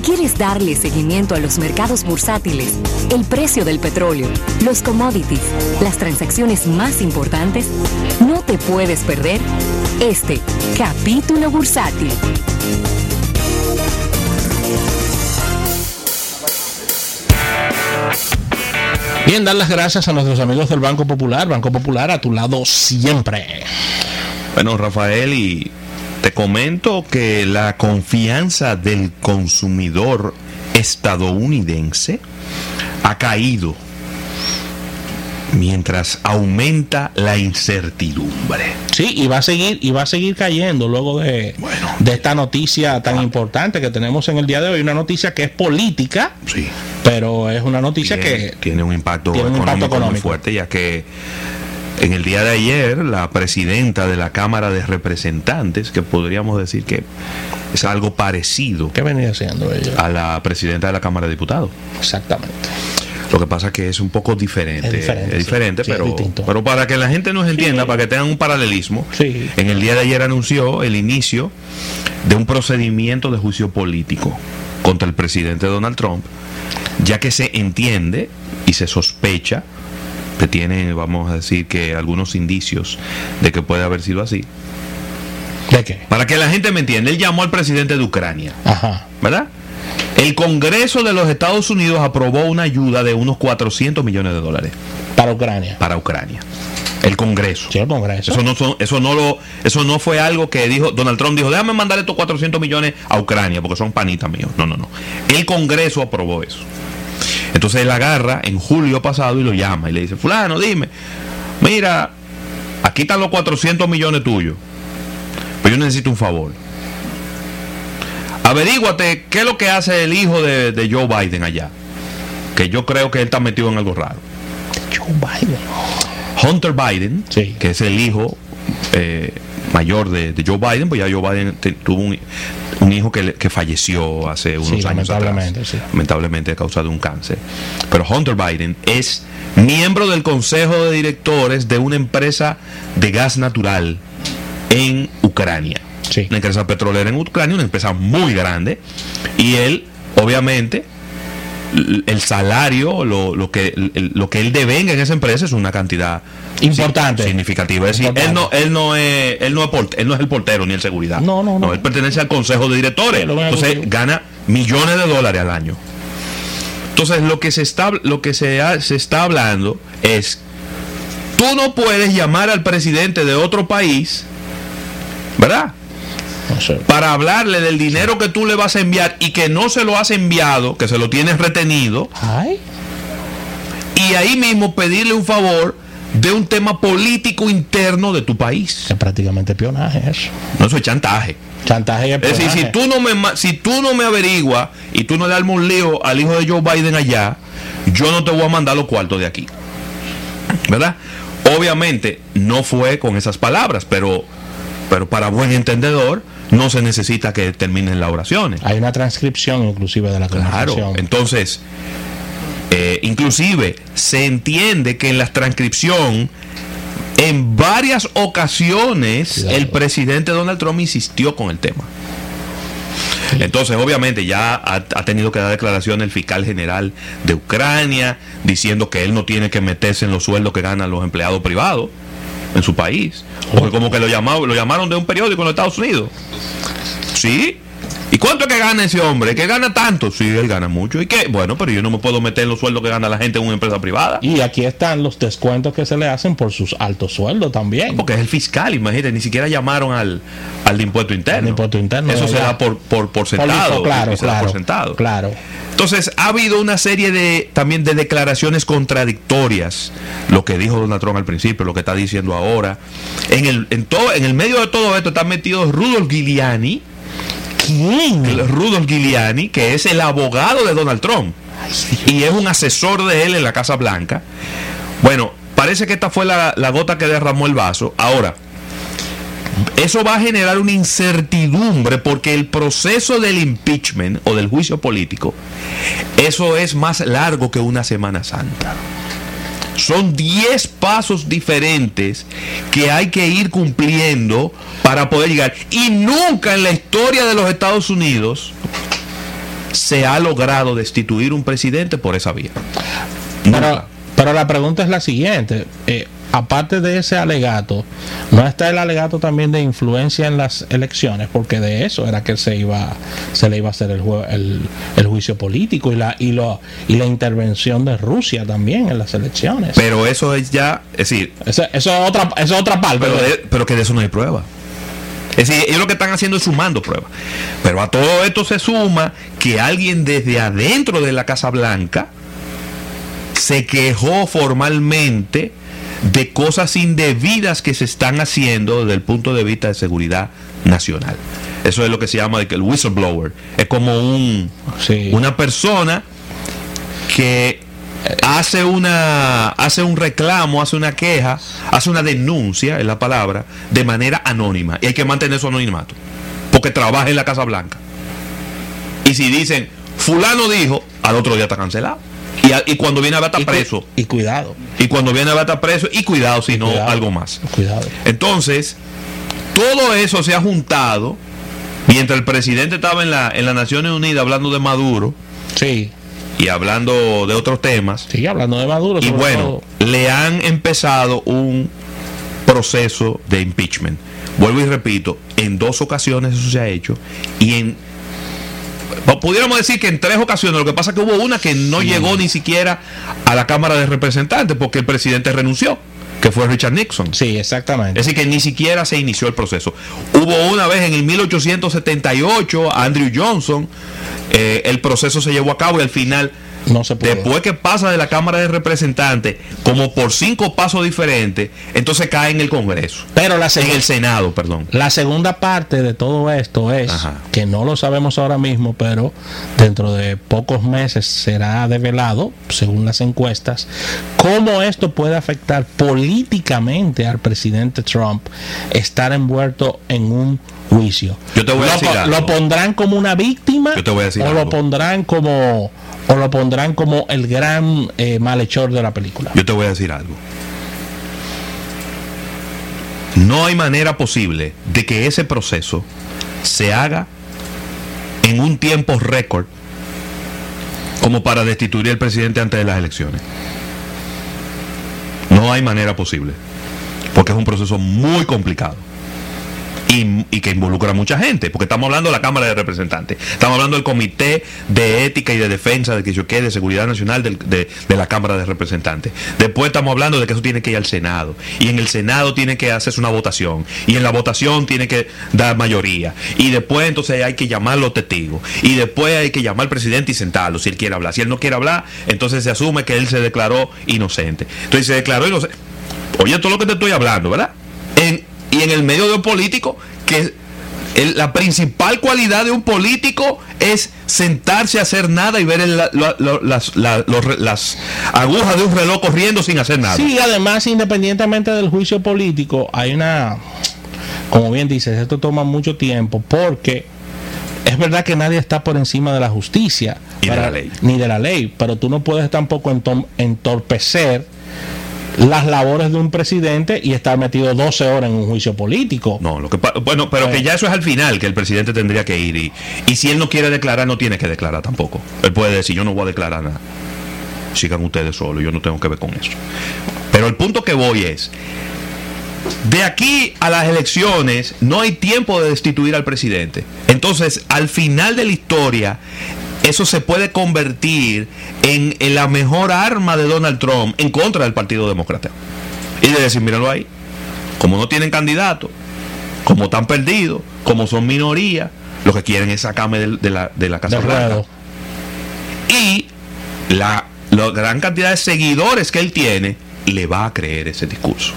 Si quieres darle seguimiento a los mercados bursátiles, el precio del petróleo, los commodities, las transacciones más importantes, no te puedes perder este capítulo bursátil. Bien, dar las gracias a nuestros amigos del Banco Popular. Banco Popular a tu lado siempre. Bueno, Rafael, y te comento que la confianza del consumidor estadounidense ha caído mientras aumenta la incertidumbre. Sí, y va a seguir, y va a seguir cayendo luego de, de esta noticia tan importante que tenemos en el día de hoy. Una noticia que es política, Sí. pero es una noticia tiene, que tiene un impacto, tiene un económico, impacto muy económico. fuerte, ya que en el día de ayer la presidenta de la Cámara de Representantes, que podríamos decir que es algo parecido ¿Qué venía haciendo ella? a la presidenta de la Cámara de Diputados. Exactamente. Lo que pasa es que es un poco diferente. Es diferente, Es diferente, sí. Sí, es pero, para que la gente nos entienda, Sí. para que tengan un paralelismo, en el día de ayer anunció el inicio de un procedimiento de juicio político contra el presidente Donald Trump, ya que se entiende y se sospecha que tiene, vamos a decir, que algunos indicios de que puede haber sido así. ¿De qué? Para que la gente me entienda, él llamó al presidente de Ucrania. Ajá. ¿verdad? El Congreso de los Estados Unidos aprobó una ayuda de unos 400 millones de dólares Para Ucrania. para Ucrania. El Congreso. Sí, el Congreso. Eso no, son- eso, no lo, eso no fue algo que dijo Donald Trump, dijo, déjame mandar estos 400 millones a Ucrania, porque son panitas míos. No, no, no. El Congreso aprobó eso. Entonces él agarra en julio pasado y lo llama y le dice, fulano, dime, mira, aquí están los 400 millones tuyos, pero yo necesito un favor. Averíguate qué es lo que hace el hijo de, de Joe Biden allá. Que yo creo que él está metido en algo raro. Joe Biden. Hunter Biden, Sí. que es el hijo eh, mayor de, de Joe Biden, pues ya Joe Biden te- tuvo un, un hijo que, que falleció hace unos Sí, años lamentablemente, atrás, sí. lamentablemente a causa de un cáncer. Pero Hunter Biden es miembro del consejo de directores de una empresa de gas natural en Ucrania. Sí. Una empresa petrolera en Ucrania, una empresa muy grande. Y él, obviamente, el salario, lo, lo que, lo que él devenga en esa empresa es una cantidad Importante. significativa. Es decir, él no, él no es, él no es port- él no es el portero ni el seguridad. No, no, no. él pertenece al consejo de directores. Entonces gana millones de dólares al año. Entonces lo que se está, lo que se, ha- se está hablando es, tú no puedes llamar al presidente de otro país, ¿verdad? No sé. para hablarle del dinero que tú le vas a enviar y que no se lo has enviado, que se lo tienes retenido, Ay. y ahí mismo pedirle un favor de un tema político interno de tu país. Es prácticamente espionaje eso. No, eso es chantaje. Chantaje y Es decir, espionaje. si tú no me si tú no me averiguas y tú no le armas un lío al hijo de Joe Biden allá, yo no te voy a mandar los cuartos de aquí. ¿Verdad? Obviamente no fue con esas palabras, pero pero para buen entendedor no se necesita que terminen las oraciones. Hay una transcripción inclusive de la Claro, conversación. entonces, eh, inclusive se entiende que en la transcripción, en varias ocasiones, Cuidado. el presidente Donald Trump insistió con el tema. Entonces, obviamente, ya ha, ha tenido que dar declaración el fiscal general de Ucrania, diciendo que él no tiene que meterse en los sueldos que ganan los empleados privados en su país. Porque como que lo llamaron, lo llamaron de un periódico en los Estados Unidos. ¿Sí? ¿Y cuánto es que gana ese hombre? ¿Que gana tanto? Sí, él gana mucho. ¿Y qué? Bueno, pero yo no me puedo meter en los sueldos que gana la gente en una empresa privada. Y aquí están los descuentos que se le hacen por sus altos sueldos también. Porque es el fiscal, imagínate, ni siquiera llamaron al, al de impuesto interno. Impuesto interno, Eso se da por, por, por sentado. claro, se claro, por sentado. claro. Entonces, ha habido una serie de también de declaraciones contradictorias. Lo que dijo Donald Trump al principio, lo que está diciendo ahora. En el, en todo, en el medio de todo esto está metido Rudolf Giuliani, ¿Quién? Rudolf Giuliani, que es el abogado de Donald Trump. Y es un asesor de él en la Casa Blanca. Bueno, parece que esta fue la, la gota que derramó el vaso. Ahora, eso va a generar una incertidumbre porque el proceso del impeachment o del juicio político, eso es más largo que una Semana Santa. Son 10 pasos diferentes que hay que ir cumpliendo para poder llegar. Y nunca en la historia de los Estados Unidos se ha logrado destituir un presidente por esa vía. Pero, pero la pregunta es la siguiente. Eh, aparte de ese alegato, ¿no está el alegato también de influencia en las elecciones? Porque de eso era que se iba, se le iba a hacer el, jue- el, el juicio político y la, y, lo, y la intervención de Rusia también en las elecciones. Pero eso es ya, es decir, Eso, eso es otra, eso es otra parte. pero, de- pero que de eso no hay prueba. Es decir, ellos lo que están haciendo es sumando pruebas. Pero a todo esto se suma que alguien desde adentro de la Casa Blanca se quejó formalmente de cosas indebidas que se están haciendo desde el punto de vista de seguridad nacional. Eso es lo que se llama de que el whistleblower. Es como un, Sí. una persona que hace una hace un reclamo, hace una queja, hace una denuncia, es la palabra, de manera anónima. Y hay que mantener su anonimato. Porque trabaja en la Casa Blanca. Y si dicen, fulano dijo, al otro día está cancelado. Y, a- y cuando viene a y, cu- preso. y cuidado, Y cuando viene a está preso. Y cuidado si no, cuidado. algo más. cuidado. Entonces, todo eso se ha juntado. Mientras el presidente estaba en la, en las Naciones Unidas hablando de Maduro Sí, y hablando de otros temas, sigue hablando de Maduro. y bueno, todo. le han empezado un proceso de impeachment. Vuelvo y repito, en dos ocasiones eso se ha hecho y en pudiéramos decir que en tres ocasiones, lo que pasa es que hubo una que no llegó ni siquiera a la Cámara de Representantes porque el presidente renunció, que fue Richard Nixon. Sí, exactamente. Es decir, que ni siquiera se inició el proceso. Hubo una vez en el 1878, Andrew Johnson, eh, el proceso se llevó a cabo y al final, no se puede. después que pasa de la Cámara de Representantes, como por cinco pasos diferentes, entonces cae en el Congreso. Pero la, En el Senado, perdón. la segunda parte de todo esto es Ajá. que no lo sabemos ahora mismo, pero dentro de pocos meses será develado, según las encuestas, cómo esto puede afectar políticamente al presidente Trump estar envuelto en un juicio. Yo te voy a lo, decir algo. lo pondrán como una víctima Yo te voy a decir o algo. lo pondrán como o lo pondrán como el gran eh, malhechor de la película. Yo te voy a decir algo. No hay manera posible de que ese proceso se haga en un tiempo récord como para destituir al presidente antes de las elecciones. No hay manera posible. Porque es un proceso muy complicado. Y, que involucra a mucha gente, porque estamos hablando de la Cámara de Representantes, estamos hablando del Comité de Ética y de Defensa de que yo quede, de Seguridad Nacional de, de la Cámara de Representantes. Después estamos hablando de que eso tiene que ir al Senado, y en el Senado tiene que hacerse una votación, y en la votación tiene que dar mayoría, y después entonces hay que llamar a los testigos, y después hay que llamar al presidente y sentarlo si él quiere hablar. Si él no quiere hablar, entonces se asume que él se declaró inocente. Entonces se declaró inocente. Oye, todo lo que te estoy hablando, ¿verdad? Y en el medio de un político, que el- la principal cualidad de un político es sentarse a hacer nada y ver el- la- las, la- agujas de un reloj corriendo sin hacer nada. Sí, además, independientemente del juicio político, hay una, como bien dices, esto toma mucho tiempo porque es verdad que nadie está por encima de la justicia Y de la ley. ni de la ley, pero tú no puedes tampoco entorpecer las labores de un presidente y estar metido 12 horas en un juicio político. No, lo que bueno, pero que ya eso es al final, que el presidente tendría que ir y, y si él no quiere declarar, no tiene que declarar tampoco. Él puede decir, yo no voy a declarar nada. Sigan ustedes solos, yo no tengo que ver con eso. Pero el punto que voy es, de aquí a las elecciones no hay tiempo de destituir al presidente. Entonces, al final de la historia, eso se puede convertir en, en la mejor arma de Donald Trump en contra del Partido Demócrata. Y de decir, míralo ahí, como no tienen candidato, como están perdidos, como son minoría, lo que quieren es sacarme del- de, la, de la Casa de Blanca. Y la, la gran cantidad de seguidores que él tiene le va a creer ese discurso.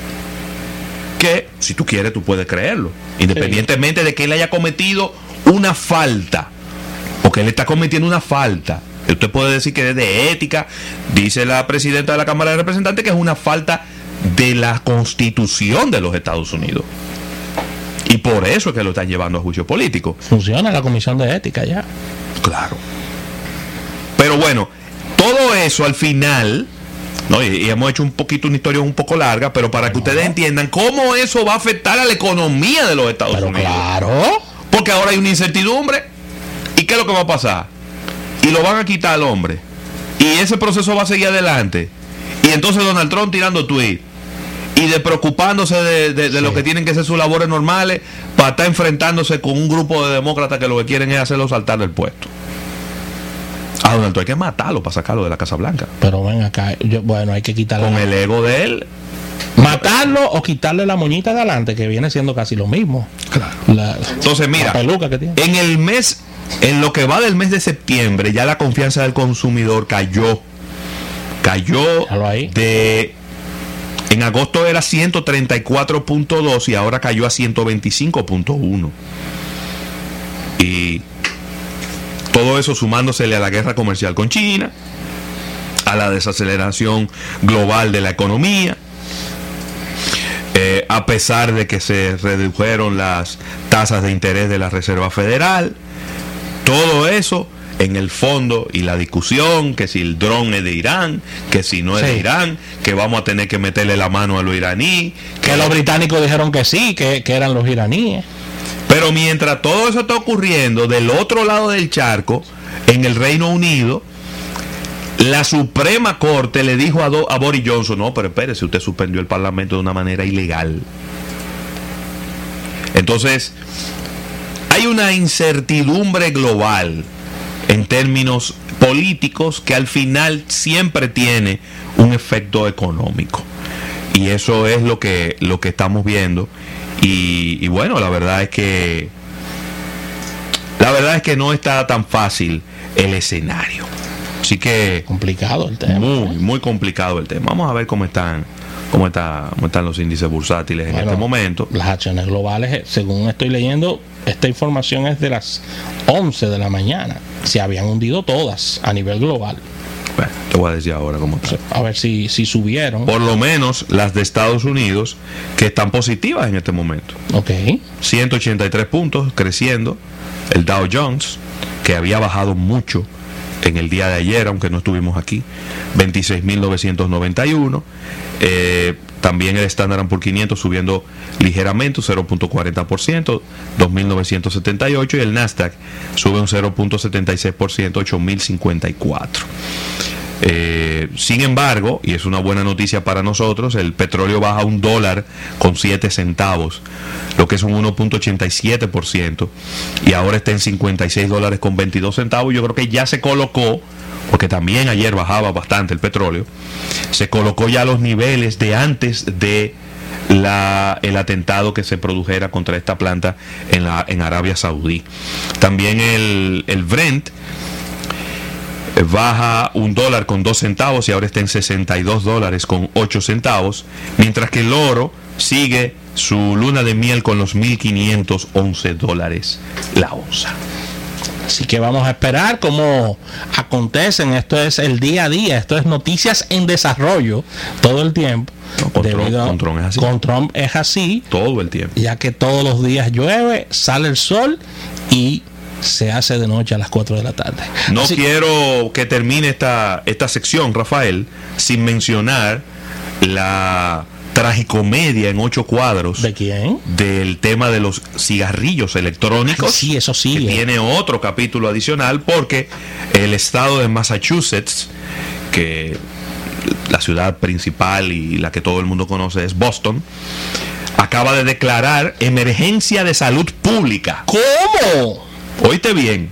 Que si tú quieres, tú puedes creerlo. Independientemente de que él haya cometido una falta. Porque él está cometiendo una falta. Usted puede decir que es de ética. Dice la presidenta de la Cámara de Representantes que es una falta de la constitución de los Estados Unidos. Y por eso es que lo están llevando a juicio político. Funciona la comisión de ética ya. Claro. Pero bueno, todo eso al final, ¿no? y, y hemos hecho un poquito una historia un poco larga, pero para que ustedes entiendan cómo eso va a afectar a la economía de los Estados Pero Unidos. claro. Porque ahora hay una incertidumbre. ¿Y qué es lo que va a pasar? y lo van a quitar al hombre. Y ese proceso va a seguir adelante. Y entonces Donald Trump tirando tweet y de preocupándose de, de- de lo que tienen que ser sus labores normales para estar enfrentándose con un grupo de demócratas que lo que quieren es hacerlo saltar del puesto. A Donald Trump hay que matarlo para sacarlo de la Casa Blanca. Pero ven acá, yo- bueno, hay que quitarle. Con la- el ego de él. Matarlo o quitarle la moñita de adelante, que viene siendo casi lo mismo. La, Entonces, mira, la peluca que tiene. En el mes, en lo que va del mes de septiembre, ya la confianza del consumidor cayó. Cayó de. En agosto era 134.2 y ahora cayó a 125.1. Y todo eso sumándosele a la guerra comercial con China, a la desaceleración global de la economía, eh, a pesar de que se redujeron las tasas de interés de la Reserva Federal, todo eso en el fondo y la discusión, que si el dron es de Irán, que si no es de. Irán, que vamos a tener que meterle la mano a los iraní, Que los británicos dijeron que sí, que, que eran los iraníes. pero mientras todo eso está ocurriendo del otro lado del charco, en el Reino Unido, la Suprema Corte le dijo a, Do- a Boris Johnson, no, pero espérese, usted suspendió el Parlamento de una manera ilegal. Entonces, hay una incertidumbre global en términos políticos que al final siempre tiene un efecto económico. Y eso es lo que, lo que estamos viendo. Y, y bueno, la verdad es que la verdad es que no está tan fácil el escenario. Así que Complicado el tema. muy, muy complicado el tema. Vamos a ver cómo están, cómo está, cómo están los índices bursátiles en este momento. Las acciones globales, eh, según estoy leyendo, esta información es de las 11 de la mañana. Se habían hundido todas a nivel global. Bueno, te voy a decir ahora cómo está. A ver si, si subieron. Por lo menos las de Estados Unidos, que están positivas en este momento. Ok. 183 puntos, creciendo. El Dow Jones, que había bajado mucho en el día de ayer, aunque no estuvimos aquí. 26.991. Eh, también el Standard Poor's 500 subiendo ligeramente, un 0.40%, 2.978. Y el Nasdaq sube un 0.76%, 8.054. Eh, sin embargo, y es una buena noticia para nosotros, el petróleo baja un dólar con 7 centavos, lo que es un 1.87%, y ahora está en 56 dólares con 22 centavos. Yo creo que ya se colocó, porque también ayer bajaba bastante el petróleo, se colocó ya a los niveles de antes de la, el atentado que se produjera contra esta planta en, la, en Arabia Saudí. También el, el Brent baja un dólar con dos centavos y ahora está en 62 dólares con 8 centavos, mientras que el oro sigue su luna de miel con los 1.511 dólares la onza. Así que vamos a esperar cómo acontecen. Esto es el día a día. Esto es noticias en desarrollo todo el tiempo. No, con Trump- Debido a- con Trump es así. con Trump es así, Todo el tiempo. ya que todos los días llueve, sale el sol y se hace de noche a las 4 de la tarde. No Así- quiero que termine esta, esta sección, Rafael, sin mencionar la tragicomedia en ocho cuadros ¿De quién? del tema de los cigarrillos electrónicos. Sí, eso sí. que eh. tiene otro capítulo adicional porque el estado de Massachusetts, que la ciudad principal y la que todo el mundo conoce es Boston, acaba de declarar emergencia de salud pública. ¿Cómo? Oíste bien,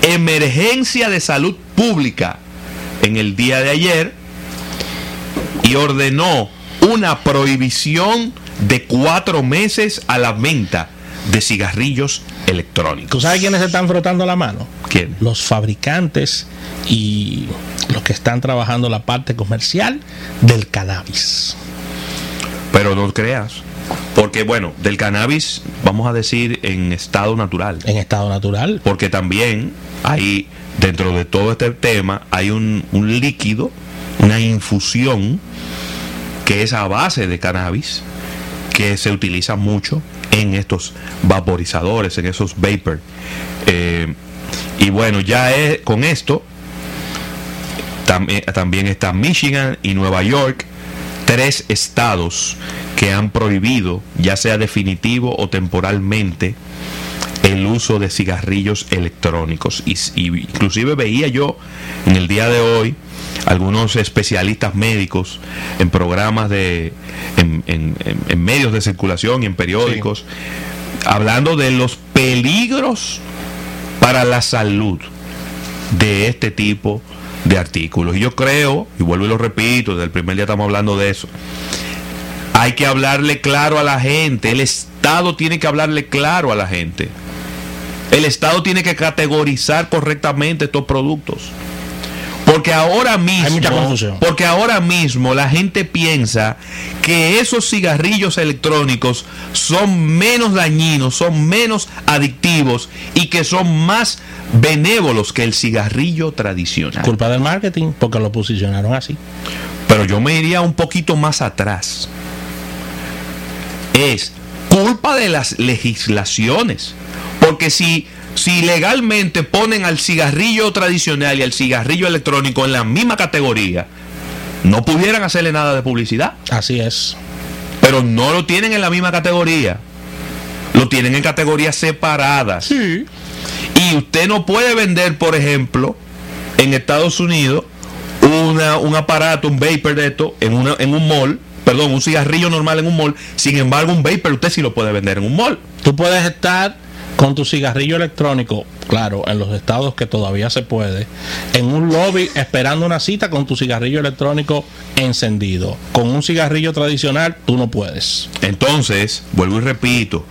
emergencia de salud pública en el día de ayer y ordenó una prohibición de cuatro meses a la venta de cigarrillos electrónicos. ¿Tú sabes quiénes se están frotando la mano? ¿Quién? Los fabricantes y los que están trabajando la parte comercial del cannabis. Pero no creas. Porque bueno, del cannabis, vamos a decir en estado natural. En estado natural. Porque también hay, dentro de todo este tema, hay un, un líquido, una infusión, que es a base de cannabis, que se utiliza mucho en estos vaporizadores, en esos vapor. Eh, y bueno, ya es, con esto, también, también está Michigan y Nueva York, tres estados que han prohibido, ya sea definitivo o temporalmente, el uso de cigarrillos electrónicos. Y, y inclusive veía yo en el día de hoy algunos especialistas médicos en programas de en, en- en- en medios de circulación y en periódicos hablando de los peligros para la salud de este tipo de artículos. Y yo creo, y vuelvo y lo repito, desde el primer día estamos hablando de eso, hay que hablarle claro a la gente, el Estado tiene que hablarle claro a la gente. El Estado tiene que categorizar correctamente estos productos. Porque ahora mismo, porque ahora mismo la gente piensa que esos cigarrillos electrónicos son menos dañinos, son menos adictivos y que son más benévolos que el cigarrillo tradicional. Culpa del marketing, porque lo posicionaron así. Pero yo me iría un poquito más atrás. Es culpa de las legislaciones. Porque si, si legalmente ponen al cigarrillo tradicional y al cigarrillo electrónico en la misma categoría, no pudieran hacerle nada de publicidad. Así es. Pero no lo tienen en la misma categoría. Lo tienen en categorías separadas. Y usted no puede vender, por ejemplo, en Estados Unidos, una, un aparato, un vapor de esto, en, una, en un mall, perdón, un cigarrillo normal en un mall. Sin embargo, un vapor usted sí lo puede vender en un mall. Tú puedes estar con tu cigarrillo electrónico, claro, en los estados que todavía se puede, en un lobby esperando una cita con tu cigarrillo electrónico encendido. Con un cigarrillo tradicional tú no puedes. Entonces, vuelvo y repito,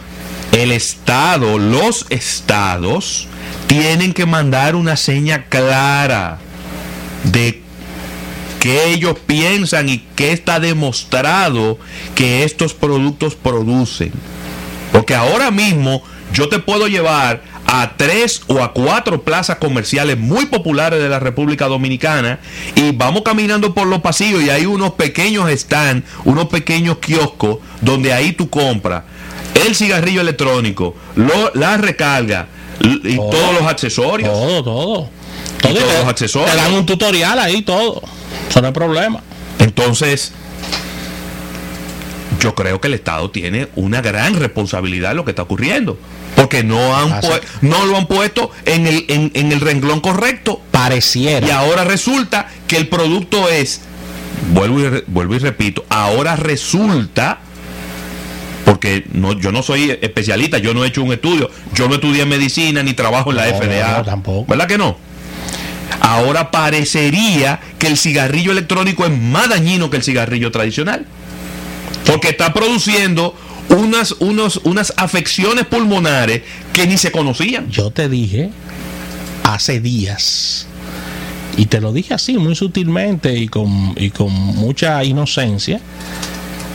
el Estado, los estados, tienen que mandar una seña clara de qué ellos piensan y qué está demostrado que estos productos producen. Porque ahora mismo yo te puedo llevar a tres o a cuatro plazas comerciales muy populares de la República Dominicana y vamos caminando por los pasillos y hay unos pequeños stands, unos pequeños kioscos donde ahí tú compras el cigarrillo electrónico, lo- la recarga y Todo. todos los accesorios. Todo, todo. Y Todo, todos los accesorios. Te dan un tutorial ahí, todo. Eso no es problema. Entonces, yo creo que el Estado tiene una gran responsabilidad en lo que está ocurriendo. Porque no, han lo han puesto en el, en, en el renglón correcto. Pareciera. Y ahora resulta que el producto es, vuelvo y, re- vuelvo y repito, ahora resulta, porque no, yo no soy especialista, yo no he hecho un estudio, yo no estudié medicina ni trabajo en la No, FDA. no, tampoco. ¿Verdad que no? Ahora parecería que el cigarrillo electrónico es más dañino que el cigarrillo tradicional. Porque está produciendo unas, unas afecciones pulmonares que ni se conocían. Yo te dije hace días, y te lo dije así, muy sutilmente y con, y con mucha inocencia,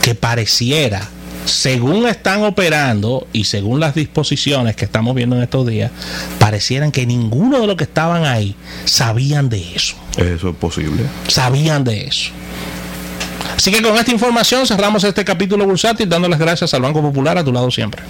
que pareciera, según están operando y según las disposiciones que estamos viendo en estos días, parecieran que ninguno de los que estaban ahí sabían de eso. Eso es posible. Sabían de eso. Así que con esta información cerramos este capítulo bursátil, dando las gracias al Banco Popular a tu lado siempre.